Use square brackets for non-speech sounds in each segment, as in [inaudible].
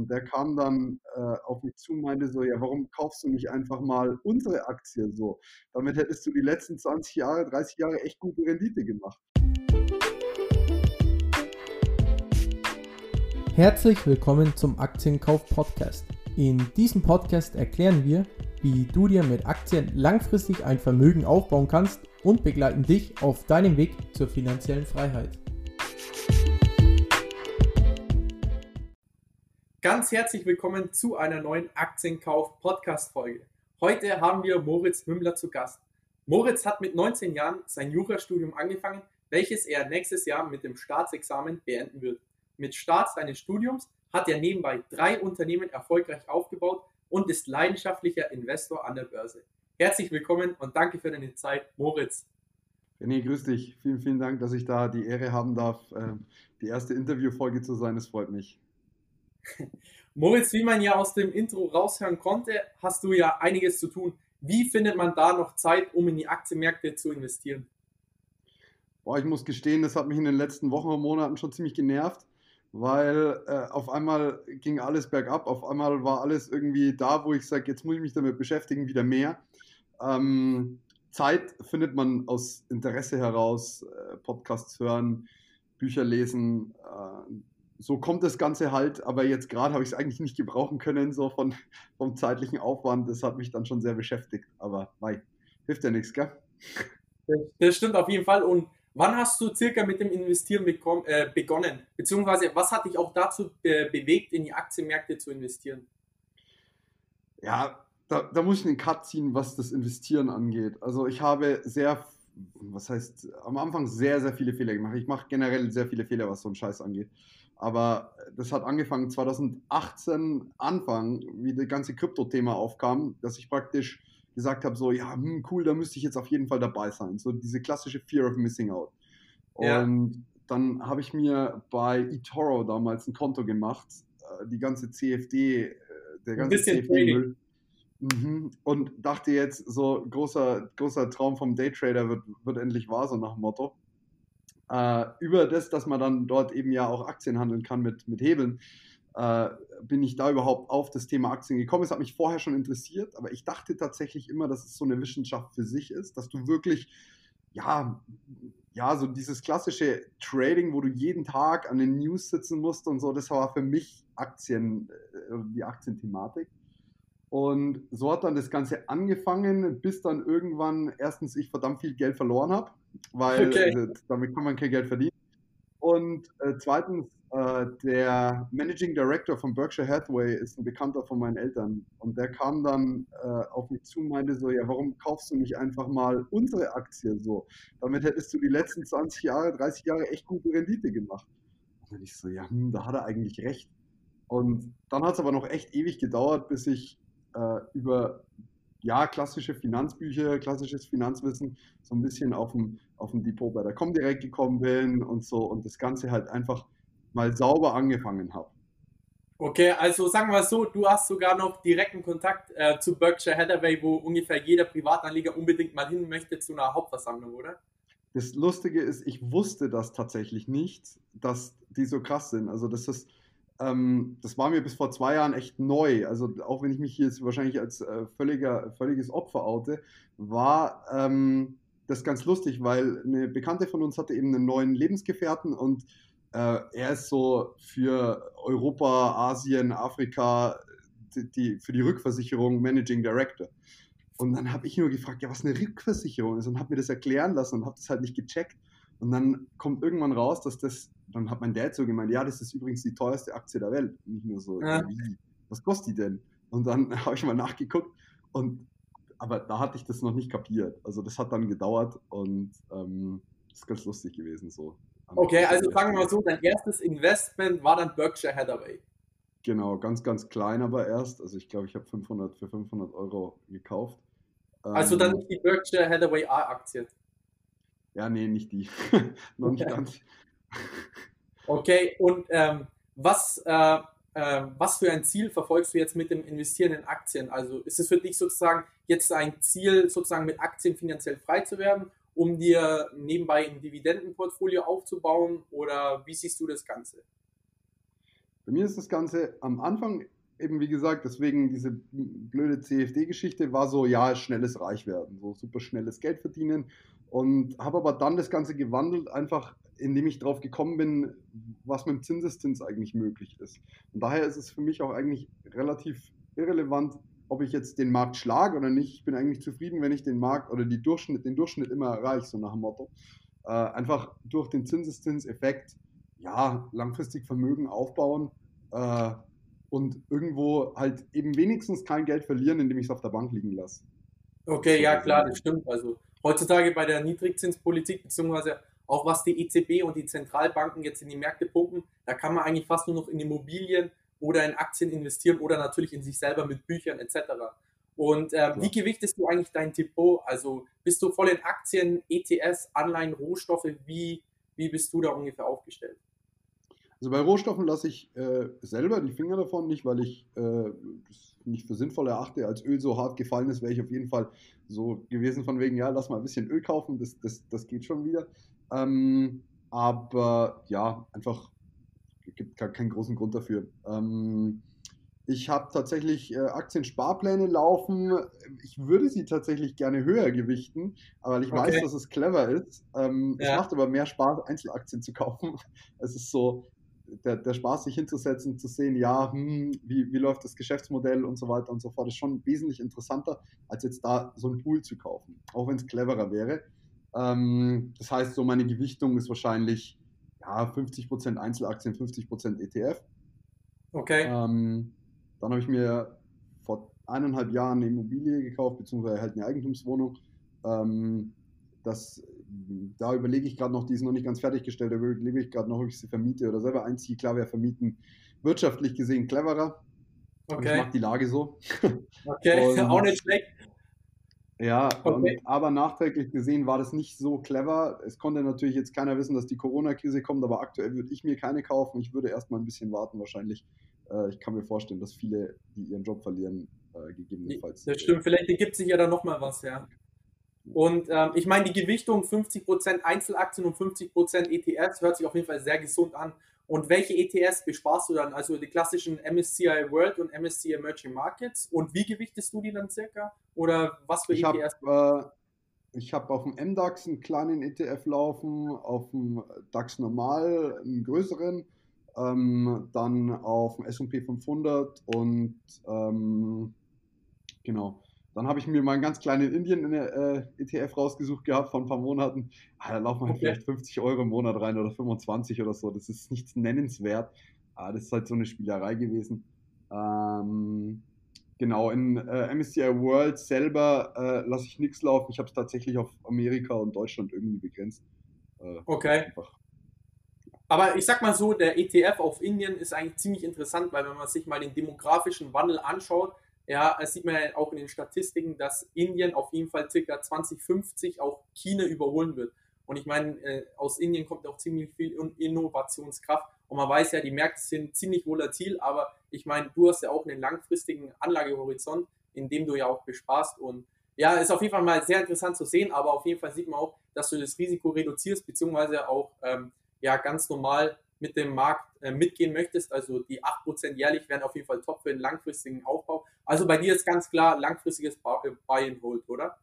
Und der kam dann äh, auf mich zu und meinte so, ja, warum kaufst du nicht einfach mal unsere Aktie so? Damit hättest du die letzten 20 Jahre, 30 Jahre echt gute Rendite gemacht. Herzlich willkommen zum Aktienkauf Podcast. In diesem Podcast erklären wir, wie du dir mit Aktien langfristig ein Vermögen aufbauen kannst und begleiten dich auf deinem Weg zur finanziellen Freiheit. Ganz herzlich willkommen zu einer neuen Aktienkauf-Podcast-Folge. Heute haben wir Moritz Mümmler zu Gast. Moritz hat mit 19 Jahren sein Jurastudium angefangen, welches er nächstes Jahr mit dem Staatsexamen beenden wird. Mit Start seines Studiums hat er nebenbei drei Unternehmen erfolgreich aufgebaut und ist leidenschaftlicher Investor an der Börse. Herzlich willkommen und danke für deine Zeit, Moritz. René, grüß dich. Vielen, vielen Dank, dass ich da die Ehre haben darf, ähm, die erste Interviewfolge zu sein. Es freut mich. [laughs] Moritz, wie man ja aus dem Intro raushören konnte, hast du ja einiges zu tun. Wie findet man da noch Zeit, um in die Aktienmärkte zu investieren? Boah, ich muss gestehen, das hat mich in den letzten Wochen und Monaten schon ziemlich genervt, weil äh, auf einmal ging alles bergab, auf einmal war alles irgendwie da, wo ich sage, jetzt muss ich mich damit beschäftigen, wieder mehr. Ähm, Zeit findet man aus Interesse heraus, äh, Podcasts hören, Bücher lesen, äh, so kommt das Ganze halt, aber jetzt gerade habe ich es eigentlich nicht gebrauchen können, so von, vom zeitlichen Aufwand. Das hat mich dann schon sehr beschäftigt, aber mei, hilft ja nichts, gell? Das stimmt auf jeden Fall. Und wann hast du circa mit dem Investieren äh, begonnen? Beziehungsweise was hat dich auch dazu äh, bewegt, in die Aktienmärkte zu investieren? Ja, da, da muss ich einen Cut ziehen, was das Investieren angeht. Also ich habe sehr, was heißt, am Anfang sehr, sehr viele Fehler gemacht. Ich mache generell sehr viele Fehler, was so einen Scheiß angeht. Aber das hat angefangen 2018 Anfang, wie das ganze Krypto-Thema aufkam, dass ich praktisch gesagt habe, so, ja, hm, cool, da müsste ich jetzt auf jeden Fall dabei sein. So diese klassische Fear of Missing Out. Ja. Und dann habe ich mir bei eToro damals ein Konto gemacht, äh, die ganze CFD, äh, der ganze CFD-Müll. Mhm. Und dachte jetzt, so großer, großer Traum vom Daytrader wird, wird endlich wahr, so nach dem Motto äh, über das, dass man dann dort eben ja auch Aktien handeln kann mit, mit Hebeln, äh, bin ich da überhaupt auf das Thema Aktien gekommen. Es hat mich vorher schon interessiert, aber ich dachte tatsächlich immer, dass es so eine Wissenschaft für sich ist, dass du wirklich, ja, ja, so dieses klassische Trading, wo du jeden Tag an den News sitzen musst und so, das war für mich Aktien, äh, die Aktienthematik. Und so hat dann das Ganze angefangen, bis dann irgendwann erstens ich verdammt viel Geld verloren habe weil okay. äh, damit kann man kein Geld verdienen. Und äh, zweitens, äh, der Managing Director von Berkshire Hathaway ist ein Bekannter von meinen Eltern. Und der kam dann äh, auf mich zu und meinte so, ja, warum kaufst du nicht einfach mal unsere Aktie so? Damit hättest du die letzten 20 Jahre, 30 Jahre echt gute Rendite gemacht. Und dann ich so, ja, hm, da hat er eigentlich recht. Und dann hat es aber noch echt ewig gedauert, bis ich äh, über ja, klassische Finanzbücher, klassisches Finanzwissen so ein bisschen auf dem, auf dem Depot bei der Comdirect gekommen bin und so und das Ganze halt einfach mal sauber angefangen habe. Okay, also sagen wir so, du hast sogar noch direkten Kontakt äh, zu Berkshire Hathaway, wo ungefähr jeder Privatanleger unbedingt mal hin möchte zu einer Hauptversammlung, oder? Das Lustige ist, ich wusste das tatsächlich nicht, dass die so krass sind. Also das ist, ähm, das war mir bis vor zwei Jahren echt neu. Also auch wenn ich mich jetzt wahrscheinlich als äh, völliger, völliges Opfer oute, war ähm, das ganz lustig, weil eine Bekannte von uns hatte eben einen neuen Lebensgefährten und äh, er ist so für Europa, Asien, Afrika die, die, für die Rückversicherung Managing Director. Und dann habe ich nur gefragt, ja, was eine Rückversicherung ist und habe mir das erklären lassen und habe das halt nicht gecheckt. Und dann kommt irgendwann raus, dass das, dann hat mein Dad so gemeint, ja, das ist übrigens die teuerste Aktie der Welt. Und ich nur so, ja. wie? Was kostet die denn? Und dann [laughs] habe ich mal nachgeguckt und aber da hatte ich das noch nicht kapiert. Also das hat dann gedauert und ähm, ist ganz lustig gewesen so. Okay, also sagen wir mal so, dein erstes Investment war dann Berkshire Hathaway. Genau, ganz, ganz klein aber erst. Also ich glaube, ich habe 500 für 500 Euro gekauft. Also dann ähm, die Berkshire Hathaway A-Aktie. Ja, nee, nicht die. [laughs] Noch nicht ganz. Okay, und ähm, was, äh, äh, was für ein Ziel verfolgst du jetzt mit dem Investieren in Aktien? Also ist es für dich sozusagen jetzt ein Ziel, sozusagen mit Aktien finanziell frei zu werden, um dir nebenbei ein Dividendenportfolio aufzubauen oder wie siehst du das Ganze? Bei mir ist das Ganze am Anfang eben, wie gesagt, deswegen diese blöde CFD-Geschichte war so, ja, schnelles Reichwerden, so super schnelles Geld verdienen und habe aber dann das Ganze gewandelt, einfach indem ich drauf gekommen bin, was mit dem Zinseszins eigentlich möglich ist. Und daher ist es für mich auch eigentlich relativ irrelevant, ob ich jetzt den Markt schlage oder nicht. Ich bin eigentlich zufrieden, wenn ich den Markt oder die Durchschnitt, den Durchschnitt immer erreiche, so nach dem Motto. Äh, einfach durch den Zinseszinseffekt, ja, langfristig Vermögen aufbauen äh, und irgendwo halt eben wenigstens kein Geld verlieren, indem ich es auf der Bank liegen lasse. Okay, ja klar, das stimmt. Also heutzutage bei der Niedrigzinspolitik, beziehungsweise auch was die EZB und die Zentralbanken jetzt in die Märkte pumpen, da kann man eigentlich fast nur noch in Immobilien oder in Aktien investieren oder natürlich in sich selber mit Büchern etc. Und äh, wie gewichtest du eigentlich dein Depot? Also bist du voll in Aktien, ETS, Anleihen, Rohstoffe? Wie, wie bist du da ungefähr aufgestellt? Also bei Rohstoffen lasse ich äh, selber die Finger davon, nicht weil ich äh, das nicht für sinnvoll erachte. Als Öl so hart gefallen ist, wäre ich auf jeden Fall so gewesen von wegen, ja, lass mal ein bisschen Öl kaufen, das, das, das geht schon wieder. Ähm, aber ja, einfach gibt gar keinen großen Grund dafür. Ähm, ich habe tatsächlich äh, Aktiensparpläne laufen. Ich würde sie tatsächlich gerne höher gewichten, weil ich okay. weiß, dass es clever ist. Ähm, ja. Es macht aber mehr Spaß, Einzelaktien zu kaufen. [laughs] Es ist so, der, der Spaß, sich hinzusetzen, zu sehen, ja, hm, wie, wie läuft das Geschäftsmodell und so weiter und so fort, ist schon wesentlich interessanter, als jetzt da so ein Pool zu kaufen, auch wenn es cleverer wäre. Ähm, das heißt, so meine Gewichtung ist wahrscheinlich ja, 50% Einzelaktien, 50% ETF. Okay. Ähm, dann habe ich mir vor eineinhalb Jahren eine Immobilie gekauft, beziehungsweise halt eine Eigentumswohnung. Ähm, das da überlege ich gerade noch, die ist noch nicht ganz fertiggestellt, da überlege ich gerade noch, ob ich sie vermiete oder selber einziehe. Klar wäre vermieten wirtschaftlich gesehen cleverer. Okay. Ich mag die Lage so. [laughs] Okay, [laughs] auch nicht schlecht. Ja, okay. und, aber nachträglich gesehen war das nicht so clever. Es konnte natürlich jetzt keiner wissen, dass die Corona-Krise kommt, aber aktuell würde ich mir keine kaufen. Ich würde erstmal ein bisschen warten wahrscheinlich. Äh, ich kann mir vorstellen, dass viele, die ihren Job verlieren, äh, gegebenenfalls. Das stimmt, vielleicht ergibt sich ja dann nochmal was, ja. Und ähm, ich meine, die Gewichtung 50% Einzelaktien und 50% ETS hört sich auf jeden Fall sehr gesund an. Und welche ETS besparst du dann? Also die klassischen MSCI World und MSCI Emerging Markets. Und wie gewichtest du die dann circa? Oder was für ich ETS? Hab, äh, ich habe auf dem MDAX einen kleinen ETF laufen, auf dem DAX normal einen größeren, ähm, dann auf dem S&P 500 und ähm, genau dann habe ich mir mal einen ganz kleinen Indien-ETF äh, rausgesucht gehabt vor ein paar Monaten. Ah, da laufen halt okay. vielleicht 50 Euro im Monat rein oder 25 oder so. Das ist nichts nennenswert. Ah, das ist halt so eine Spielerei gewesen. Ähm, genau, in äh, MSCI World selber äh, lasse ich nichts laufen. Ich habe es tatsächlich auf Amerika und Deutschland irgendwie begrenzt. Äh, okay. Einfach. Aber ich sag mal so, der ETF auf Indien ist eigentlich ziemlich interessant, weil wenn man sich mal den demografischen Wandel anschaut, ja, es sieht man ja auch in den Statistiken, dass Indien auf jeden Fall circa 2050 auch China überholen wird. Und ich meine, äh, aus Indien kommt auch ziemlich viel Innovationskraft. Und man weiß ja, die Märkte sind ziemlich volatil, aber ich meine, du hast ja auch einen langfristigen Anlagehorizont, in dem du ja auch besparst. Und ja, ist auf jeden Fall mal sehr interessant zu sehen, aber auf jeden Fall sieht man auch, dass du das Risiko reduzierst, beziehungsweise auch ähm, ja ganz normal mit dem Markt äh, mitgehen möchtest. Also die 8% jährlich wären auf jeden Fall top für den langfristigen Aufbau. Also bei dir ist ganz klar langfristiges äh, Buy and Hold, oder?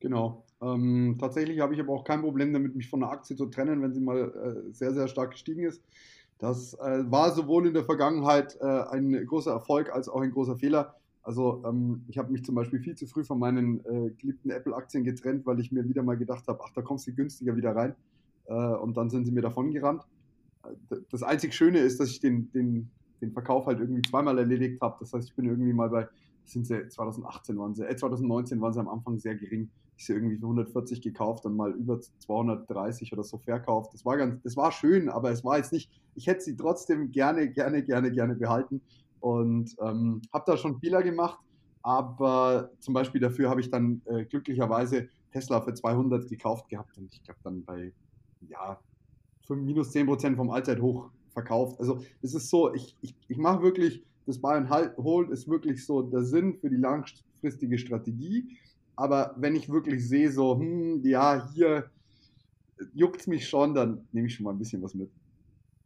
Genau. Ähm, tatsächlich habe ich aber auch kein Problem damit, mich von einer Aktie zu trennen, wenn sie mal äh, sehr, sehr stark gestiegen ist. Das äh, war sowohl in der Vergangenheit äh, ein großer Erfolg als auch ein großer Fehler. Also ähm, ich habe mich zum Beispiel viel zu früh von meinen äh, geliebten Apple-Aktien getrennt, weil ich mir wieder mal gedacht habe, ach, da kommst du günstiger wieder rein. und dann sind sie mir davon gerannt das einzig Schöne ist, dass ich den, den, den Verkauf halt irgendwie zweimal erledigt habe. Das heißt, ich bin irgendwie mal bei, sind sie 2018 waren sie, äh, 2019 waren sie am Anfang sehr gering. Ich sie irgendwie für 140 gekauft, dann mal über 230 oder so verkauft. Das war ganz, das war schön, aber es war jetzt nicht, ich hätte sie trotzdem gerne, gerne, gerne, gerne behalten und ähm, habe da schon Fehler gemacht. Aber zum Beispiel dafür habe ich dann äh, glücklicherweise Tesla für 200 gekauft gehabt und ich glaube dann bei ja, minus 10% vom Allzeithoch verkauft. Also es ist so, ich, ich, ich mache wirklich, das Buy and Hold ist wirklich so der Sinn für die langfristige Strategie. Aber wenn ich wirklich sehe, so, hm, ja, hier juckt es mich schon, dann nehme ich schon mal ein bisschen was mit.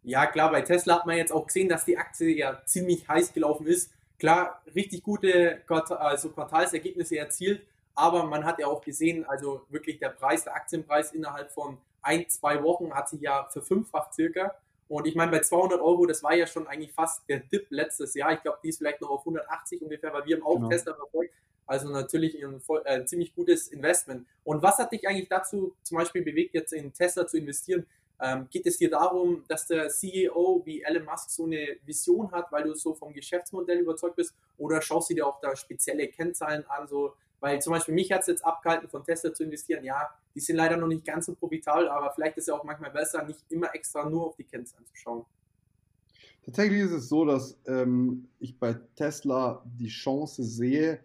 Ja, klar, bei Tesla hat man jetzt auch gesehen, dass die Aktie ja ziemlich heiß gelaufen ist. Klar, richtig gute also Quartalsergebnisse erzielt, aber man hat ja auch gesehen, also wirklich der Preis, der Aktienpreis innerhalb von ein, zwei Wochen hat sich ja verfünffacht circa. Und ich meine, bei 200 Euro, das war ja schon eigentlich fast der Dip letztes Jahr. Ich glaube, die ist vielleicht noch auf 180 ungefähr, weil wir haben auch genau. Tesla verfolgt. Also natürlich ein äh, ziemlich gutes Investment. Und was hat dich eigentlich dazu zum Beispiel bewegt, jetzt in Tesla zu investieren? Ähm, geht es dir darum, dass der CEO wie Elon Musk so eine Vision hat, weil du so vom Geschäftsmodell überzeugt bist? Oder schaust du dir auch da spezielle Kennzahlen an? So, weil zum Beispiel mich hat es jetzt abgehalten, von Tesla zu investieren. Ja, die sind leider noch nicht ganz so profitabel, aber vielleicht ist es auch manchmal besser, nicht immer extra nur auf die Kennzahlen zu schauen. Tatsächlich ist es so, dass ähm, ich bei Tesla die Chance sehe,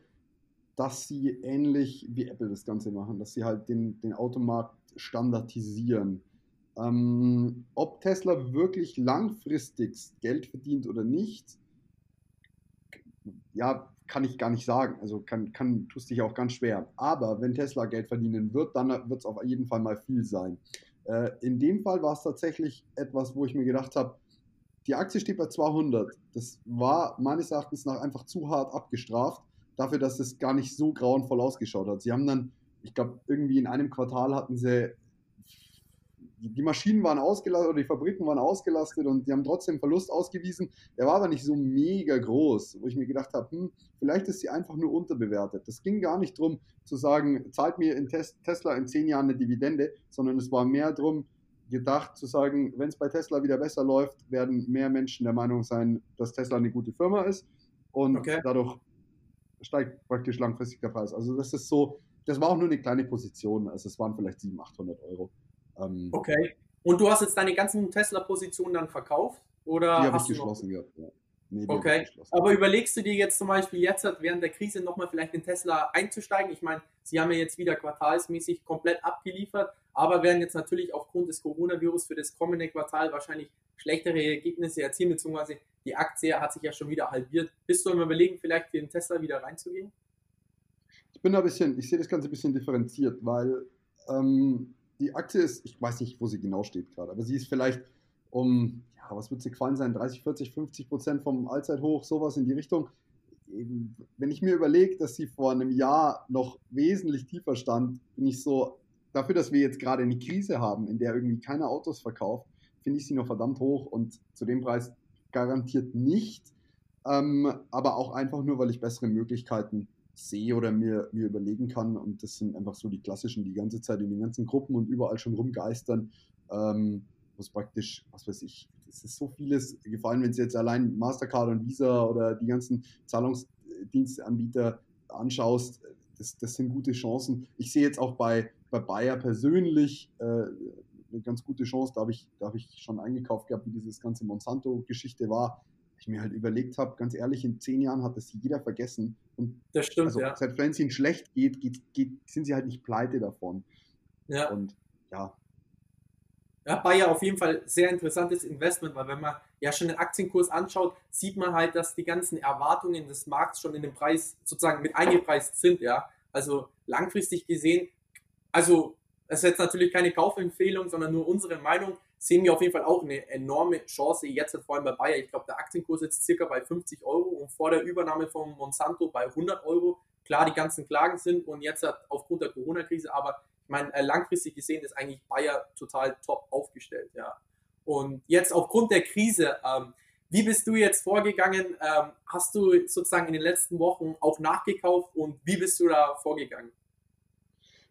dass sie ähnlich wie Apple das Ganze machen, dass sie halt den, den Automarkt standardisieren. Ähm, ob Tesla wirklich langfristig Geld verdient oder nicht, ja, kann ich gar nicht sagen. Also kann, kann, tust dich auch ganz schwer. Aber wenn Tesla Geld verdienen wird, dann wird es auf jeden Fall mal viel sein. Äh, in dem Fall war es tatsächlich etwas, wo ich mir gedacht habe, die Aktie steht bei 200. Das war meines Erachtens nach einfach zu hart abgestraft dafür, dass es gar nicht so grauenvoll ausgeschaut hat. Sie haben dann, ich glaube, irgendwie in einem Quartal hatten sie, die Maschinen waren ausgelastet oder die Fabriken waren ausgelastet und die haben trotzdem Verlust ausgewiesen. Der war aber nicht so mega groß, wo ich mir gedacht habe, hm, vielleicht ist sie einfach nur unterbewertet. Das ging gar nicht darum zu sagen, zahlt mir in Tesla in zehn Jahren eine Dividende, sondern es war mehr darum, gedacht zu sagen, wenn es bei Tesla wieder besser läuft, werden mehr Menschen der Meinung sein, dass Tesla eine gute Firma ist und okay. dadurch steigt praktisch langfristig der Preis. Also das ist so, das war auch nur eine kleine Position, also es waren vielleicht 700, 800 Euro. Ähm, okay. Und du hast jetzt deine ganzen Tesla-Positionen dann verkauft? Oder die habe ich geschlossen gehabt, ja. Nee, okay, aber überlegst du dir jetzt zum Beispiel jetzt während der Krise nochmal vielleicht in Tesla einzusteigen? Ich meine, sie haben ja jetzt wieder quartalsmäßig komplett abgeliefert, aber werden jetzt natürlich aufgrund des Coronavirus für das kommende Quartal wahrscheinlich schlechtere Ergebnisse erzielen, beziehungsweise die Aktie hat sich ja schon wieder halbiert. Bist du im Überlegen, vielleicht in Tesla wieder reinzugehen? Ich bin da ein bisschen, ich sehe das Ganze ein bisschen differenziert, weil ähm, die Aktie ist, ich weiß nicht, wo sie genau steht gerade, aber sie ist vielleicht um, ja, was wird sie gefallen sein, 30, 40, 50 Prozent vom Allzeithoch, sowas in die Richtung. Wenn ich mir überlege, dass sie vor einem Jahr noch wesentlich tiefer stand, bin ich so, dafür, dass wir jetzt gerade eine Krise haben, in der irgendwie keine Autos verkauft, finde ich sie noch verdammt hoch und zu dem Preis garantiert nicht. Ähm, aber auch einfach nur, weil ich bessere Möglichkeiten sehe oder mir, mir überlegen kann. Und das sind einfach so die klassischen, die ganze Zeit in den ganzen Gruppen und überall schon rumgeistern. Ähm, wo es praktisch, was weiß ich, es ist so vieles gefallen, wenn Sie jetzt allein Mastercard und Visa oder die ganzen Zahlungsdienstanbieter anschaust. Das, das sind gute Chancen. Ich sehe jetzt auch bei, bei Bayer persönlich äh, eine ganz gute Chance. Da habe ich, hab ich schon eingekauft gehabt, wie dieses ganze Monsanto-Geschichte war. Ich mir halt überlegt habe, ganz ehrlich, in zehn Jahren hat das jeder vergessen. Und das stimmt, also, ja. Es ihnen schlecht geht, geht, geht, sind sie halt nicht pleite davon. Ja. Und ja. Ja, Bayer auf jeden Fall sehr interessantes Investment, weil wenn man ja schon den Aktienkurs anschaut, sieht man halt, dass die ganzen Erwartungen des Markts schon in den Preis sozusagen mit eingepreist sind, ja. Also langfristig gesehen, also das ist jetzt natürlich keine Kaufempfehlung, sondern nur unsere Meinung. Sehen wir auf jeden Fall auch eine enorme Chance jetzt, vor allem bei Bayer. Ich glaube, der Aktienkurs ist circa bei 50 Euro und vor der Übernahme von Monsanto bei 100 Euro. Klar, die ganzen Klagen sind und jetzt aufgrund der Corona-Krise, aber ich meine, äh, langfristig gesehen ist eigentlich Bayer total top aufgestellt, ja. Und jetzt aufgrund der Krise, ähm, wie bist du jetzt vorgegangen? Ähm, hast du sozusagen in den letzten Wochen auch nachgekauft und wie bist du da vorgegangen?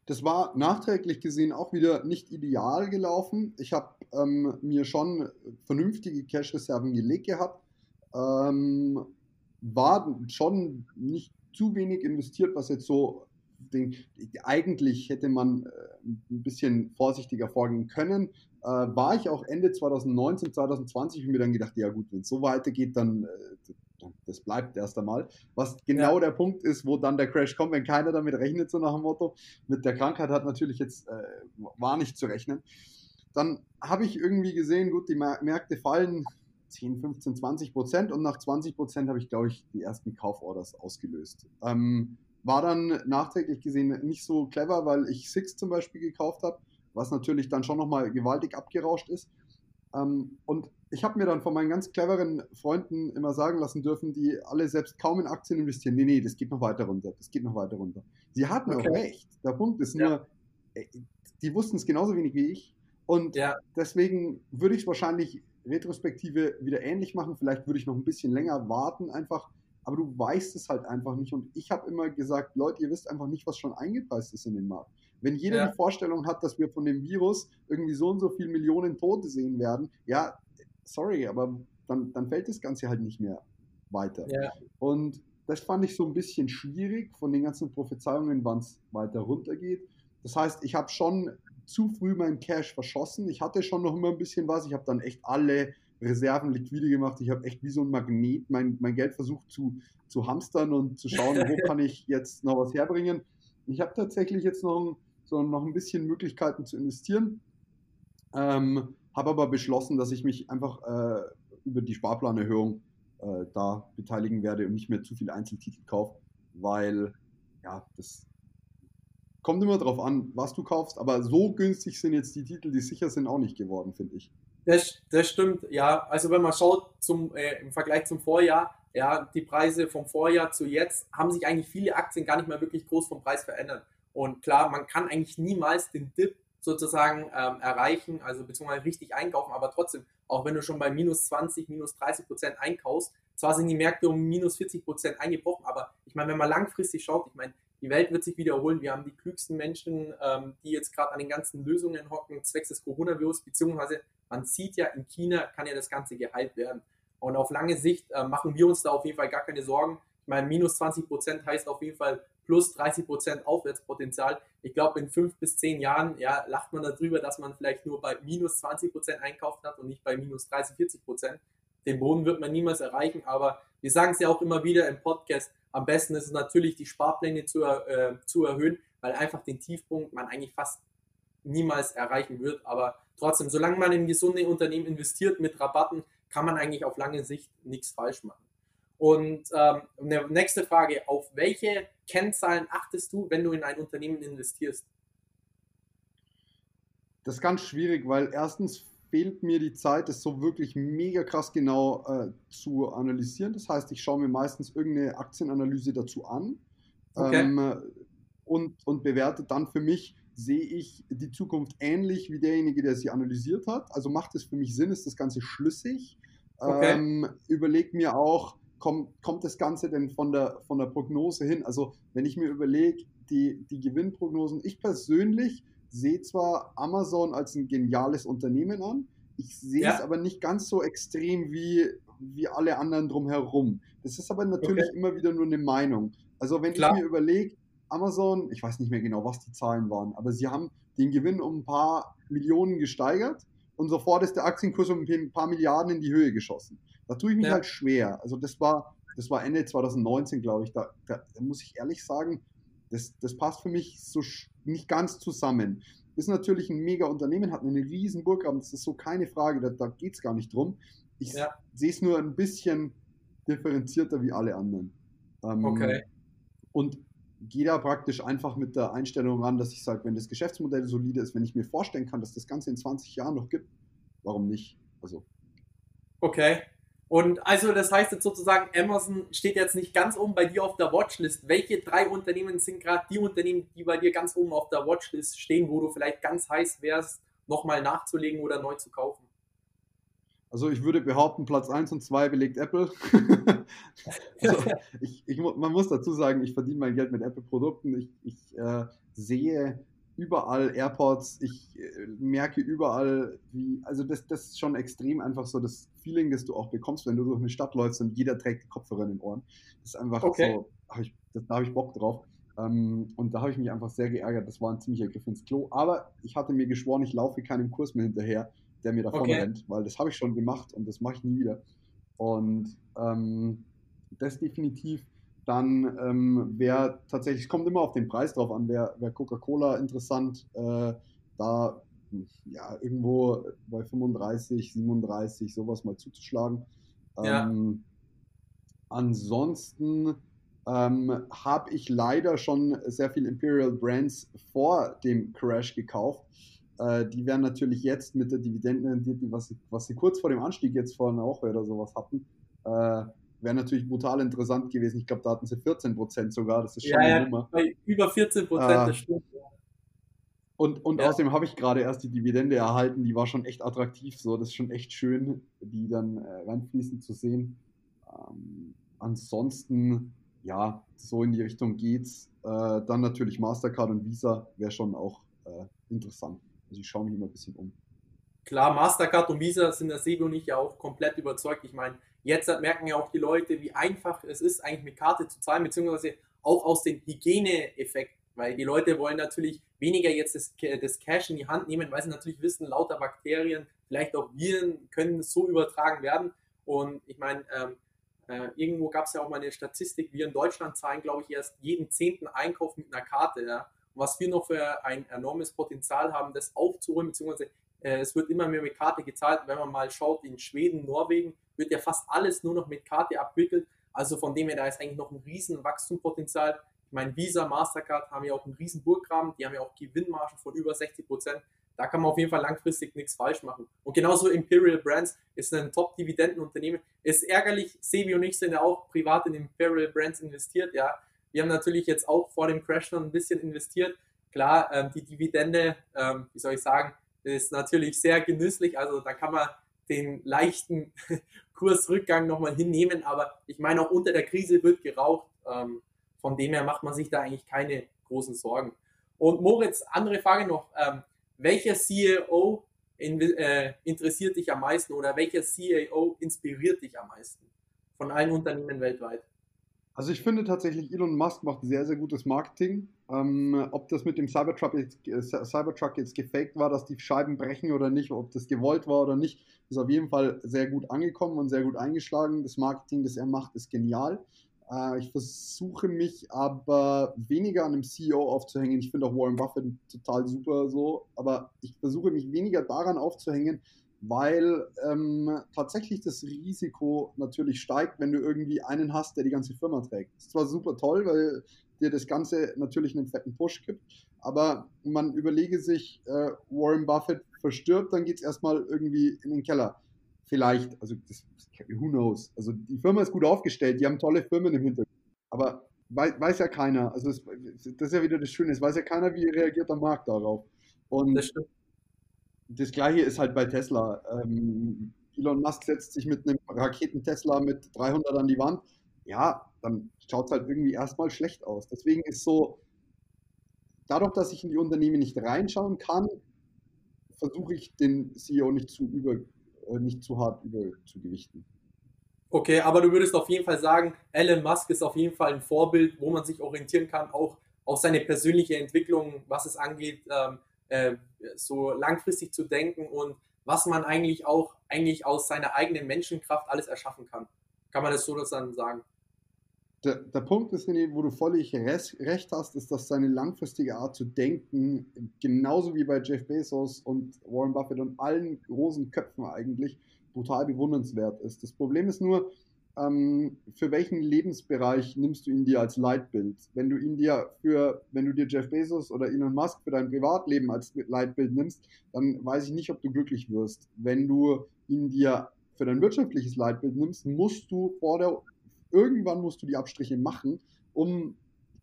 Das war nachträglich gesehen auch wieder nicht ideal gelaufen. Ich habe ähm, mir schon vernünftige Cash-Reserven gelegt gehabt. Ähm, war schon nicht zu wenig investiert, was jetzt so den, eigentlich hätte man äh, ein bisschen vorsichtiger vorgehen können. Äh, war ich auch Ende 2019, 2020 und mir dann gedacht, ja gut, wenn es so weitergeht, dann äh, das bleibt erst einmal. Was genau ja. der Punkt ist, wo dann der Crash kommt, wenn keiner damit rechnet, so nach dem Motto. Mit der Krankheit hat natürlich jetzt, äh, war nicht zu rechnen. Dann habe ich irgendwie gesehen, gut, die Märkte fallen 10, 15, 20 Prozent und nach 20 Prozent habe ich, glaube ich, die ersten Kauforders ausgelöst. Ähm, war dann nachträglich gesehen nicht so clever, weil ich Six zum Beispiel gekauft habe, was natürlich dann schon nochmal gewaltig abgerauscht ist. Ähm, und ich habe mir dann von meinen ganz cleveren Freunden immer sagen lassen dürfen, die alle selbst kaum in Aktien investieren, nee, nee, das geht noch weiter runter, das geht noch weiter runter. Sie hatten okay. auch recht. Der Punkt ist ja. nur, äh, die wussten es genauso wenig wie ich. Und ja. deswegen würde ich es wahrscheinlich retrospektive wieder ähnlich machen. Vielleicht würde ich noch ein bisschen länger warten, einfach. Aber du weißt es halt einfach nicht. Und ich habe immer gesagt, Leute, ihr wisst einfach nicht, was schon eingepreist ist in den Markt. Wenn jeder ja. die Vorstellung hat, dass wir von dem Virus irgendwie so und so viele Millionen Tote sehen werden, ja, sorry, aber dann, dann fällt das Ganze halt nicht mehr weiter. Ja. Und das fand ich so ein bisschen schwierig von den ganzen Prophezeiungen, wann es weiter runtergeht. Das heißt, ich habe schon zu früh meinen Cash verschossen. Ich hatte schon noch immer ein bisschen was. Ich habe dann echt alle Reserven liquide gemacht. Ich habe echt wie so ein Magnet mein, mein Geld versucht zu, zu hamstern und zu schauen, wo [laughs] kann ich jetzt noch was herbringen. Ich habe tatsächlich jetzt noch, so noch ein bisschen Möglichkeiten zu investieren. Ähm, habe aber beschlossen, dass ich mich einfach äh, über die Sparplanerhöhung äh, da beteiligen werde und nicht mehr zu viele Einzeltitel kaufe, weil ja, das kommt immer darauf an, was du kaufst, aber so günstig sind jetzt die Titel, die sicher sind, auch nicht geworden, finde ich. Das, das stimmt, ja. Also wenn man schaut zum, äh, im Vergleich zum Vorjahr, ja, die Preise vom Vorjahr zu jetzt haben sich eigentlich viele Aktien gar nicht mehr wirklich groß vom Preis verändert. Und klar, man kann eigentlich niemals den Dip sozusagen ähm, erreichen, also beziehungsweise richtig einkaufen, aber trotzdem, auch wenn du schon bei minus 20, minus 30 Prozent einkaufst, zwar sind die Märkte um minus 40 Prozent eingebrochen, aber ich meine, wenn man langfristig schaut, ich meine, die Welt wird sich wiederholen. Wir haben die klügsten Menschen, ähm, die jetzt gerade an den ganzen Lösungen hocken, zwecks des Coronavirus, beziehungsweise man sieht ja, in China kann ja das Ganze geheilt werden. Und auf lange Sicht äh, machen wir uns da auf jeden Fall gar keine Sorgen. Ich meine, minus 20 Prozent heißt auf jeden Fall plus 30 Prozent Aufwärtspotenzial. Ich glaube, in fünf bis zehn Jahren ja, lacht man darüber, dass man vielleicht nur bei minus 20 Prozent einkauft hat und nicht bei minus 30, 40 Prozent. Den Boden wird man niemals erreichen, aber wir sagen es ja auch immer wieder im Podcast, am besten ist es natürlich, die Sparpläne zu, äh, zu erhöhen, weil einfach den Tiefpunkt man eigentlich fast niemals erreichen wird. Aber trotzdem, solange man in gesunde Unternehmen investiert mit Rabatten, kann man eigentlich auf lange Sicht nichts falsch machen. Und ähm, eine nächste Frage, auf welche Kennzahlen achtest du, wenn du in ein Unternehmen investierst? Das ist ganz schwierig, weil erstens fehlt mir die Zeit, das so wirklich mega krass genau äh, zu analysieren. Das heißt, ich schaue mir meistens irgendeine Aktienanalyse dazu an okay. ähm, und, und bewerte dann für mich, sehe ich die Zukunft ähnlich wie derjenige, der sie analysiert hat. Also macht es für mich Sinn, ist das Ganze schlüssig. Okay. Ähm, überleg mir auch, kommt, kommt das Ganze denn von der, von der Prognose hin? Also wenn ich mir überlege, die, die Gewinnprognosen, ich persönlich sehe zwar Amazon als ein geniales Unternehmen an, ich sehe ja. es aber nicht ganz so extrem wie, wie alle anderen drumherum. Das ist aber natürlich okay. immer wieder nur eine Meinung. Also wenn Klar. ich mir überlege, Amazon, ich weiß nicht mehr genau, was die Zahlen waren, aber sie haben den Gewinn um ein paar Millionen gesteigert und sofort ist der Aktienkurs um ein paar Milliarden in die Höhe geschossen. Da tue ich mich ja. halt schwer. Also das war, das war Ende 2019, glaube ich. Da, da, muss ich ehrlich sagen, das, das passt für mich so nicht ganz zusammen. Ist natürlich ein mega Unternehmen, hat eine riesen Burggraben, das ist so keine Frage, da, da geht es gar nicht drum. Ich ja. sehe es nur ein bisschen differenzierter wie alle anderen. Ähm, okay. Und gehe da praktisch einfach mit der Einstellung ran, dass ich sage, wenn das Geschäftsmodell solide ist, wenn ich mir vorstellen kann, dass das Ganze in 20 Jahren noch gibt, warum nicht? Also. Okay. Und also das heißt jetzt sozusagen, Amazon steht jetzt nicht ganz oben bei dir auf der Watchlist. Welche drei Unternehmen sind gerade die Unternehmen, die bei dir ganz oben auf der Watchlist stehen, wo du vielleicht ganz heiß wärst, nochmal nachzulegen oder neu zu kaufen? Also ich würde behaupten, Platz 1 und 2 belegt Apple. [laughs] also ich, ich, man muss dazu sagen, ich verdiene mein Geld mit Apple-Produkten. Ich, ich äh, sehe überall AirPods, ich äh, merke überall, wie, also das, das ist schon extrem einfach so das Feeling, das du auch bekommst, wenn du durch eine Stadt läufst und jeder trägt die Kopfhörer in den Ohren. Das ist einfach okay. so, hab ich, das, da habe ich Bock drauf. Ähm, und da habe ich mich einfach sehr geärgert. Das war ein ziemlicher Griff ins Klo. Aber ich hatte mir geschworen, ich laufe keinem Kurs mehr hinterher, der mir davon okay. rennt, weil das habe ich schon gemacht und das mache ich nie wieder. Und ähm, das definitiv. Dann ähm, wäre tatsächlich, es kommt immer auf den Preis drauf an, wäre wär Coca-Cola interessant, äh, da ja, irgendwo bei 35, 37 sowas mal zuzuschlagen. Ja. Ähm, ansonsten ähm, habe ich leider schon sehr viel Imperial Brands vor dem Crash gekauft. Äh, die wären natürlich jetzt mit der Dividendenrendite, was, was sie kurz vor dem Anstieg jetzt vor einer Woche oder sowas hatten, äh, wäre natürlich brutal interessant gewesen. Ich glaube, da hatten sie 14 Prozent sogar. Das ist schon ja, eine ja, Nummer. Über 14 Prozent, äh, das stimmt. Und, und ja. außerdem habe ich gerade erst die Dividende erhalten, die war schon echt attraktiv. So, das ist schon echt schön, die dann äh, reinfließen zu sehen. Ähm, ansonsten, ja, so in die Richtung geht's. Äh, dann natürlich Mastercard und Visa wäre schon auch äh, interessant. Also ich schaue mich immer ein bisschen um. Klar, Mastercard und Visa sind der Sebo und ich ja auch komplett überzeugt. Ich meine, jetzt merken ja auch die Leute, wie einfach es ist, eigentlich mit Karte zu zahlen, beziehungsweise auch aus den Hygieneeffekten weil die Leute wollen natürlich weniger jetzt das, das Cash in die Hand nehmen, weil sie natürlich wissen, lauter Bakterien, vielleicht auch Viren können so übertragen werden. Und ich meine, ähm, äh, irgendwo gab es ja auch mal eine Statistik, wir in Deutschland zahlen, glaube ich, erst jeden zehnten Einkauf mit einer Karte. Ja? Was wir noch für ein enormes Potenzial haben, das aufzuholen, beziehungsweise äh, es wird immer mehr mit Karte gezahlt. Wenn man mal schaut, in Schweden, Norwegen wird ja fast alles nur noch mit Karte abwickelt. Also von dem her, da ist eigentlich noch ein riesen Wachstumspotenzial. Ich meine, Visa, Mastercard haben ja auch einen riesen Burggraben, die haben ja auch Gewinnmargen von über 60 Prozent. Da kann man auf jeden Fall langfristig nichts falsch machen. Und genauso Imperial Brands ist ein Top-Dividendenunternehmen. Ist ärgerlich, Sebi und ich sind ja auch privat in Imperial Brands investiert, ja. Wir haben natürlich jetzt auch vor dem Crash noch ein bisschen investiert. Klar, ähm, die Dividende, ähm, wie soll ich sagen, ist natürlich sehr genüsslich. Also da kann man den leichten [laughs] Kursrückgang nochmal hinnehmen. Aber ich meine, auch unter der Krise wird geraucht. Ähm, von dem her macht man sich da eigentlich keine großen Sorgen. Und Moritz, andere Frage noch. Ähm, welcher CEO in, äh, interessiert dich am meisten oder welcher CEO inspiriert dich am meisten von allen Unternehmen weltweit? Also ich finde tatsächlich, Elon Musk macht sehr, sehr gutes Marketing. Ähm, ob das mit dem Cybertruck jetzt, äh, Cybertruck jetzt gefaked war, dass die Scheiben brechen oder nicht, ob das gewollt war oder nicht, ist auf jeden Fall sehr gut angekommen und sehr gut eingeschlagen. Das Marketing, das er macht, ist genial. Äh, ich versuche mich aber weniger an einem CEO aufzuhängen. Ich finde auch Warren Buffett total super so, aber ich versuche mich weniger daran aufzuhängen, weil ähm, tatsächlich das Risiko natürlich steigt, wenn du irgendwie einen hast, der die ganze Firma trägt. Ist zwar super toll, weil dir das Ganze natürlich einen fetten Push gibt, aber man überlege sich, äh, Warren Buffett verstirbt, dann geht es erstmal irgendwie in den Keller vielleicht, also das, who knows. Also die Firma ist gut aufgestellt, die haben tolle Firmen im Hintergrund. Aber weiß, weiß ja keiner. Also das, das, ist ja wieder das Schöne, es weiß ja keiner, wie reagiert der Markt darauf. Und das, das gleiche ist halt bei Tesla. Ähm, Elon Musk setzt sich mit einem Raketen-Tesla mit 300 an die Wand. Ja, dann schaut es halt irgendwie erstmal schlecht aus. Deswegen ist so, dadurch, dass ich in die Unternehmen nicht reinschauen kann, versuche ich den CEO nicht zu über, äh, nicht zu hart überzugewichten. Okay, aber du würdest auf jeden Fall sagen, Elon Musk ist auf jeden Fall ein Vorbild, wo man sich orientieren kann, auch auf seine persönliche Entwicklung, was es angeht, ähm, äh, so langfristig zu denken und was man eigentlich auch eigentlich aus seiner eigenen Menschenkraft alles erschaffen kann. Kann man das so dann sagen? Der, der Punkt ist, wo du völlig recht hast, ist, dass seine langfristige Art zu denken, genauso wie bei Jeff Bezos und Warren Buffett und allen großen Köpfen eigentlich, brutal bewundernswert ist. Das Problem ist nur, ähm, für welchen Lebensbereich nimmst du ihn dir als Leitbild? Wenn du ihn dir für, wenn du dir Jeff Bezos oder Elon Musk für dein Privatleben als Leitbild nimmst, dann weiß ich nicht, ob du glücklich wirst. Wenn du ihn dir für dein wirtschaftliches Leitbild nimmst, musst du vor der irgendwann musst du die Abstriche machen, um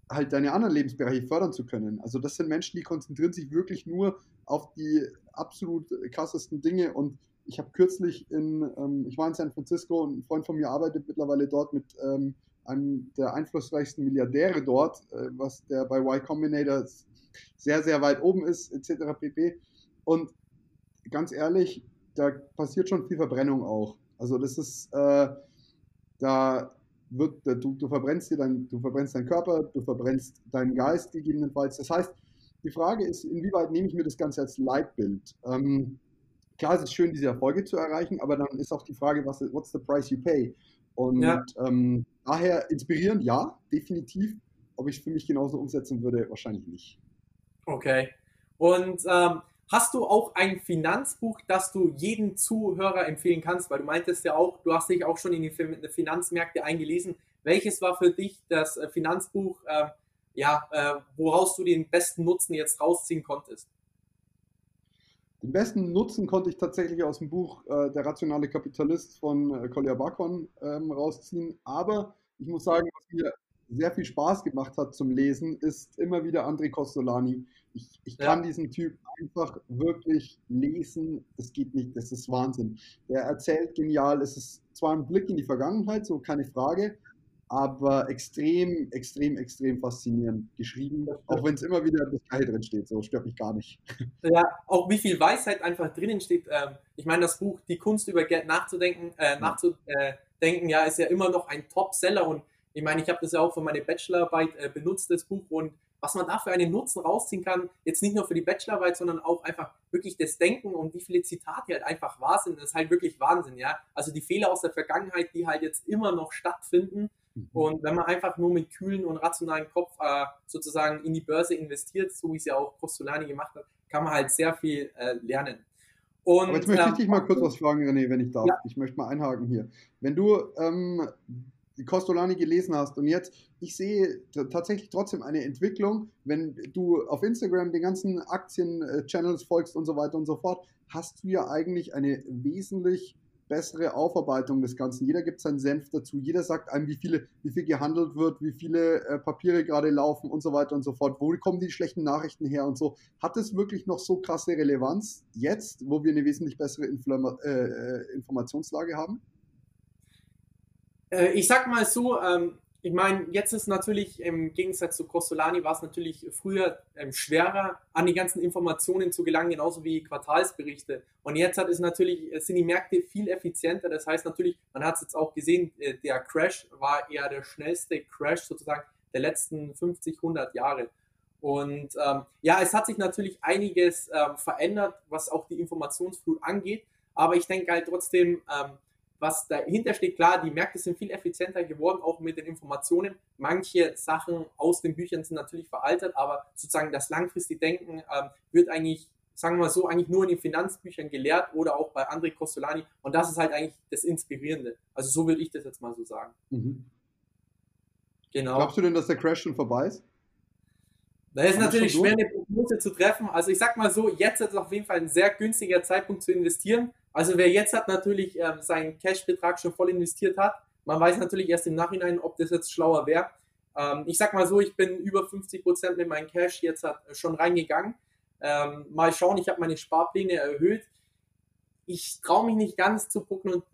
halt deine anderen Lebensbereiche fördern zu können. Also das sind Menschen, die konzentrieren sich wirklich nur auf die absolut krassesten Dinge und ich habe kürzlich in, ähm, ich war in San Francisco und ein Freund von mir arbeitet mittlerweile dort mit ähm, einem der einflussreichsten Milliardäre dort, äh, was der bei Y Combinator sehr, sehr weit oben ist, etc. pp. Und ganz ehrlich, da passiert schon viel Verbrennung auch. Also das ist, äh, da wird, du, du verbrennst dir dein, du verbrennst deinen Körper, du verbrennst deinen Geist gegebenenfalls. Das heißt, die Frage ist, inwieweit nehme ich mir das Ganze als Leitbild? Ähm, klar, es ist schön, diese Erfolge zu erreichen, aber dann ist auch die Frage, was, what's the price you pay? Und ja. ähm, daher inspirierend, ja, definitiv. Ob ich es für mich genauso umsetzen würde, wahrscheinlich nicht. Okay. Und ähm, Hast du auch ein Finanzbuch, das du jedem Zuhörer empfehlen kannst? Weil du meintest ja auch, du hast dich auch schon in die Finanzmärkte eingelesen. Welches war für dich das äh, Finanzbuch, äh, ja, äh, woraus du den besten Nutzen jetzt rausziehen konntest? Den besten Nutzen konnte ich tatsächlich aus dem Buch äh, Der rationale Kapitalist von äh, Collier Bacon ähm, rausziehen. Aber ich muss sagen, was mir sehr viel Spaß gemacht hat zum Lesen, ist immer wieder André Costolani. Ich, ich kann ja. diesen Typ einfach wirklich lesen. Das geht nicht, das ist Wahnsinn. Der erzählt genial. Es ist zwar ein Blick in die Vergangenheit, so keine Frage, aber extrem, extrem, extrem faszinierend geschrieben. Auch wenn es immer wieder das Gleiche drin steht, so stört mich gar nicht. [laughs] Ja, auch wie viel Weisheit einfach drinnen steht. Ähm, ich meine, das Buch Die Kunst über Geld nachzudenken, äh, nachzudenken, ja, ist ja immer noch ein Top-Seller und ich meine, ich habe das ja auch für meine Bachelorarbeit äh, benutzt, das Buch und was man da für einen Nutzen rausziehen kann, jetzt nicht nur für die Bachelorarbeit, sondern auch einfach wirklich das Denken und wie viele Zitate halt einfach wahr sind, das ist halt wirklich Wahnsinn, ja. Also die Fehler aus der Vergangenheit, die halt jetzt immer noch stattfinden. Und wenn man einfach nur mit kühlen und rationalen Kopf äh, sozusagen in die Börse investiert, so wie es ja auch Costolani gemacht hat, kann man halt sehr viel äh, lernen. Und, Aber jetzt möchte ich ähm, dich mal kurz was fragen, René, wenn ich darf. Ja. Ich möchte mal einhaken hier. Wenn du ähm, Costolani gelesen hast und jetzt, ich sehe tatsächlich trotzdem eine Entwicklung, wenn du auf Instagram den ganzen Aktien-Channels folgst und so weiter und so fort, hast du ja eigentlich eine wesentlich bessere Aufarbeitung des Ganzen. Jeder gibt seinen Senf dazu. Jeder sagt einem, wie viele, wie viel gehandelt wird, wie viele äh, Papiere gerade laufen und so weiter und so fort. Wo kommen die schlechten Nachrichten her und so. Hat es wirklich noch so krasse Relevanz jetzt, wo wir eine wesentlich bessere Inflama äh, äh Informationslage haben? Äh, ich sag mal so, ähm, ich meine, jetzt ist natürlich im Gegensatz zu Costolani war es natürlich früher ähm, schwerer, an die ganzen Informationen zu gelangen, genauso wie Quartalsberichte. Und jetzt hat es natürlich, sind die Märkte viel effizienter. Das heißt natürlich, man hat es jetzt auch gesehen, äh, der Crash war eher der schnellste Crash sozusagen der letzten 50, 100 Jahre. Und ähm, ja, es hat sich natürlich einiges ähm, verändert, was auch die Informationsflut angeht. Aber ich denke halt trotzdem, ähm, was dahinter steht, klar, die Märkte sind viel effizienter geworden, auch mit den Informationen. Manche Sachen aus den Büchern sind natürlich veraltet, aber sozusagen das langfristige Denken ähm, wird eigentlich, sagen wir mal so, eigentlich nur in den Finanzbüchern gelehrt oder auch bei André Costolani. Und das ist halt eigentlich das Inspirierende. Also so würde ich das jetzt mal so sagen. Mhm. Genau. Glaubst du denn, dass der Crash schon vorbei ist? Da ist natürlich schwer, eine Prognose zu treffen. Also ich sag mal so, jetzt ist es auf jeden Fall ein sehr günstiger Zeitpunkt zu investieren. Also wer jetzt hat natürlich ähm, seinen Cash-Betrag schon voll investiert hat, man weiß natürlich erst im Nachhinein, ob das jetzt schlauer wäre. Ähm, ich sag mal so, ich bin über 50 Prozent mit meinem Cash jetzt hat, äh, schon reingegangen. Ähm, mal schauen, ich habe meine Sparpläne erhöht. Ich traue mich nicht ganz zu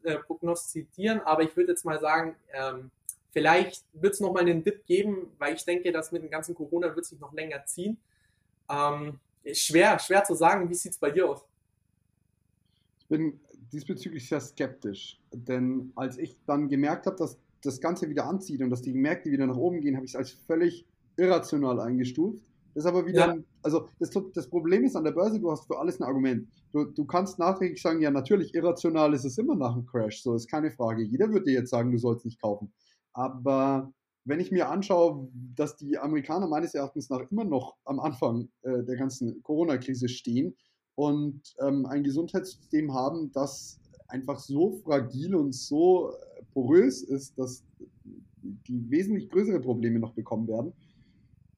äh, prognostizieren, aber ich würde jetzt mal sagen, ähm, vielleicht wird es nochmal einen Dip geben, weil ich denke, dass mit dem ganzen Corona wird sich noch länger ziehen. Ähm, schwer, schwer zu sagen. Wie sieht es bei dir aus? Bin diesbezüglich sehr skeptisch, denn als ich dann gemerkt habe, dass das Ganze wieder anzieht und dass die Märkte wieder nach oben gehen, habe ich es als völlig irrational eingestuft. Das ist aber wieder, ja. ein, also das, das, Problem ist an der Börse, du hast für alles ein Argument. Du, du kannst nachträglich sagen, ja natürlich, irrational ist es immer nach einem Crash, so ist keine Frage. Jeder würde dir jetzt sagen, du sollst nicht kaufen. Aber wenn ich mir anschaue, dass die Amerikaner meines Erachtens nach immer noch am Anfang äh, der ganzen Corona-Krise stehen, und ähm, ein Gesundheitssystem haben, das einfach so fragil und so äh, porös ist, dass die wesentlich größere Probleme noch bekommen werden,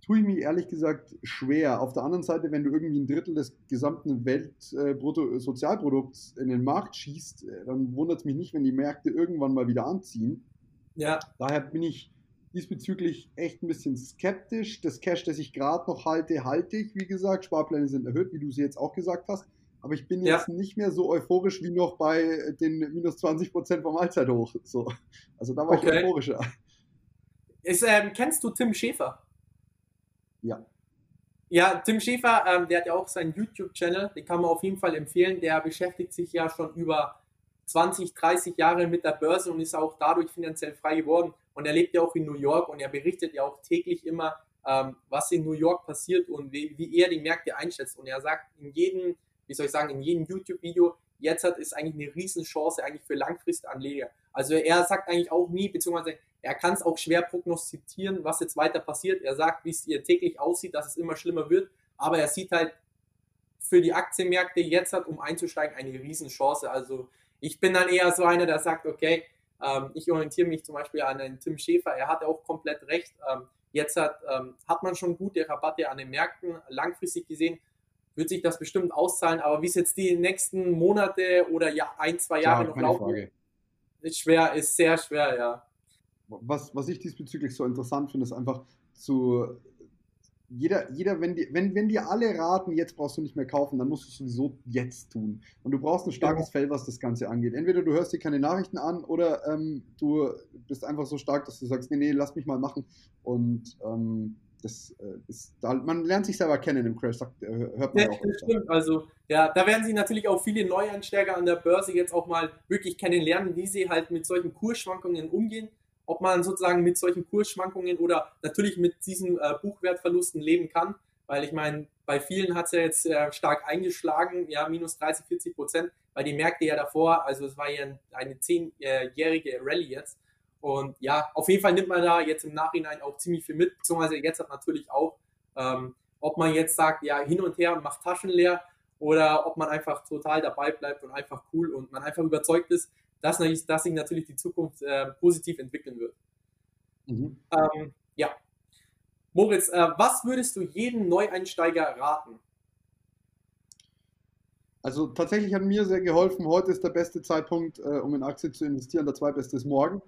tue ich mir ehrlich gesagt schwer. Auf der anderen Seite, wenn du irgendwie ein Drittel des gesamten Weltsozialprodukts äh, in den Markt schießt, äh, dann wundert es mich nicht, wenn die Märkte irgendwann mal wieder anziehen. Ja. Daher bin ich diesbezüglich echt ein bisschen skeptisch. Das Cash, das ich gerade noch halte, halte ich. Wie gesagt, Sparpläne sind erhöht, wie du sie jetzt auch gesagt hast. Aber ich bin ja. jetzt nicht mehr so euphorisch wie noch bei den minus 20 Prozent vom Allzeithoch. So. Also da war okay. ich euphorischer. Ist, ähm, kennst du Tim Schäfer? Ja. Ja, Tim Schäfer, ähm, der hat ja auch seinen YouTube-Channel, den kann man auf jeden Fall empfehlen. Der beschäftigt sich ja schon über 20, 30 Jahre mit der Börse und ist auch dadurch finanziell frei geworden. Und er lebt ja auch in New York und er berichtet ja auch täglich immer, ähm, was in New York passiert und wie, wie, er die Märkte einschätzt. Und er sagt in jedem, wie soll ich sagen, in jedem YouTube-Video, jetzt hat es eigentlich eine Riesenchance eigentlich für Langfristanleger. Also er sagt eigentlich auch nie, beziehungsweise er kann es auch schwer prognostizieren, was jetzt weiter passiert. Er sagt, wie es ihr täglich aussieht, dass es immer schlimmer wird. Aber er sieht halt für die Aktienmärkte jetzt hat, um einzusteigen, eine Riesenchance. Also ich bin dann eher so einer, der sagt, okay, ähm, ich orientiere mich zum Beispiel an den Tim Schäfer, er hat auch komplett recht. Ähm, jetzt hat, ähm, hat man schon gute Rabatte an den Märkten langfristig gesehen. wird sich das bestimmt auszahlen. Aber wie es jetzt die nächsten Monate oder ja, ein, zwei Jahre Klar, noch laufen, Frage. ist schwer, ist sehr schwer, ja. Was, was ich diesbezüglich so interessant finde, ist einfach zu jeder, jeder, wenn die, wenn, wenn dir alle raten, jetzt brauchst du nicht mehr kaufen, dann musst du es sowieso jetzt tun. Und du brauchst ein starkes Fell, was das Ganze angeht. Entweder du hörst dir keine Nachrichten an oder ähm, du bist einfach so stark, dass du sagst, nee, nee, lass mich mal machen. Und ähm, das äh, ist, da, man lernt sich selber kennen im Crash, sagt, äh, hört man Ja, auch. das stimmt. Also, ja, da werden sie natürlich auch viele Neueinsteiger an der Börse jetzt auch mal wirklich kennenlernen, wie sie halt mit solchen Kursschwankungen umgehen. Ob man sozusagen mit solchen Kursschwankungen oder natürlich mit diesen äh, Buchwertverlusten leben kann. Weil ich meine, bei vielen hat es ja jetzt äh, stark eingeschlagen, ja, minus 30, 40 Prozent, weil die Märkte ja davor, also es war ja eine zehnjährige Rallye jetzt. Und ja, auf jeden Fall nimmt man da jetzt im Nachhinein auch ziemlich viel mit, beziehungsweise jetzt hat natürlich auch, ähm, ob man jetzt sagt, ja, hin und her und macht Taschen leer oder ob man einfach total dabei bleibt und einfach cool und man einfach überzeugt ist, dass, dass sich natürlich die Zukunft äh, positiv entwickeln wird. Mhm. Ähm, ja. Moritz, äh, was würdest du jedem Neueinsteiger raten? Also tatsächlich hat mir sehr geholfen. Heute ist der beste Zeitpunkt, äh, um in Aktien zu investieren. Der zweitbeste ist morgen.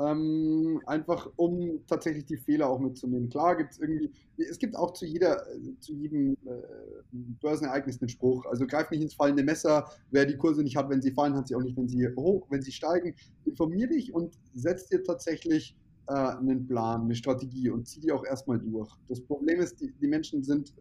Ähm, einfach um tatsächlich die Fehler auch mitzunehmen. Klar gibt es irgendwie, es gibt auch zu jeder, zu jedem äh, Börsenereignis einen Spruch. Also greif nicht ins fallende Messer. Wer die Kurse nicht hat, wenn sie fallen, hat sie auch nicht, wenn sie hoch, wenn sie steigen. Informier dich und setz dir tatsächlich äh, einen Plan, eine Strategie und zieh die auch erstmal durch. Das Problem ist, die, die Menschen sind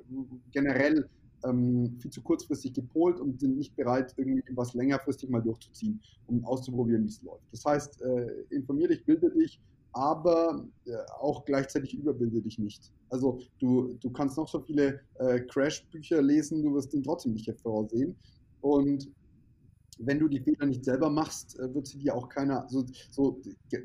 generell ähm, viel zu kurzfristig gepolt und sind nicht bereit, irgendwie was längerfristig mal durchzuziehen, um auszuprobieren, wie es läuft. Das heißt, äh, informier dich, bilde dich, aber äh, auch gleichzeitig überbilde dich nicht. Also du, du kannst noch so viele äh, Crash-Bücher lesen, du wirst ihn trotzdem nicht voraussehen. Und wenn du die Fehler nicht selber machst, äh, wird sie dir auch keiner. So, so,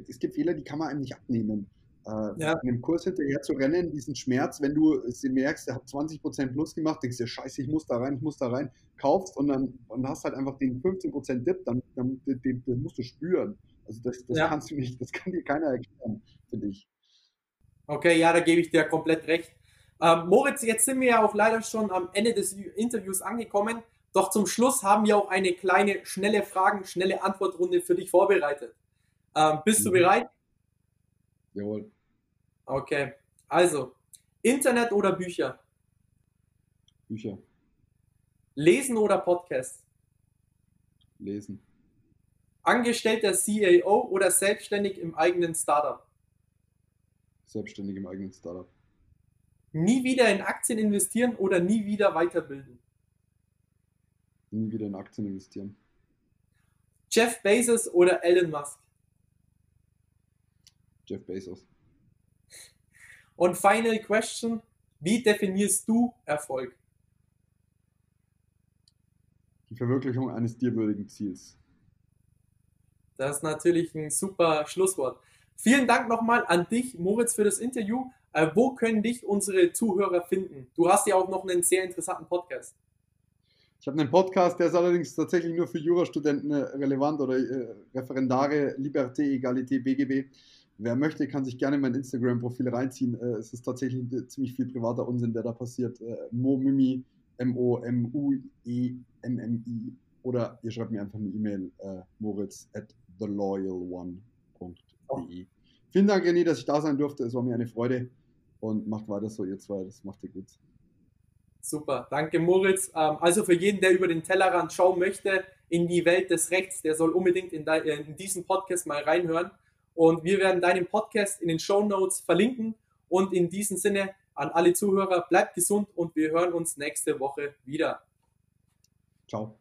es gibt Fehler, die kann man einem nicht abnehmen. Äh, Ja. Einem Kurs hinterher zu rennen, diesen Schmerz, wenn du es merkst, der hat 20% plus gemacht, denkst dir, scheiße, ich muss da rein, ich muss da rein, kaufst und dann und hast halt einfach den 15% Dip, dann, dann den, den, den musst du spüren. Also das, das Ja. kannst du nicht, das kann dir keiner erklären, finde ich. Okay, ja, da gebe ich dir komplett recht. Ähm, Moritz, jetzt sind wir ja auch leider schon am Ende des Interviews angekommen. Doch zum Schluss haben wir auch eine kleine, schnelle Fragen, schnelle Antwortrunde für dich vorbereitet. Ähm, bist du Mhm. bereit? Jawohl. Okay. Also, Internet oder Bücher? Bücher Lesen oder Podcast? lesen. Angestellter CAO oder selbstständig im eigenen Startup? Selbstständig im eigenen Startup. Nie wieder in Aktien investieren oder nie wieder weiterbilden? Nie wieder in Aktien investieren. Jeff Bezos oder Elon Musk? Jeff Bezos. Und final question, wie definierst du Erfolg? Die Verwirklichung eines dir würdigen Ziels. Das ist natürlich ein super Schlusswort. Vielen Dank nochmal an dich, Moritz, für das Interview. Äh, wo können dich unsere Zuhörer finden? Du hast ja auch noch einen sehr interessanten Podcast. Ich habe einen Podcast, der ist allerdings tatsächlich nur für Jurastudenten äh, relevant oder äh, Referendare, Liberté, Egalité, BGB. Wer möchte, kann sich gerne mein Instagram-Profil reinziehen. Äh, es ist tatsächlich ziemlich viel privater Unsinn, der da passiert. Äh, Momimi, M-O-M-U-E-M-M-I. Oder ihr schreibt mir einfach eine E-Mail, äh, moritz at theloyalone.de. Vielen Dank, René, dass ich da sein durfte. Es war mir eine Freude. Und macht weiter so, ihr zwei. Das macht ihr gut. Super, danke Moritz. Ähm, also für jeden, der über den Tellerrand schauen möchte in die Welt des Rechts, der soll unbedingt in diesen Podcast mal reinhören. Und wir werden deinen Podcast in den Show Notes verlinken. Und in diesem Sinne an alle Zuhörer, bleibt gesund und wir hören uns nächste Woche wieder. Ciao.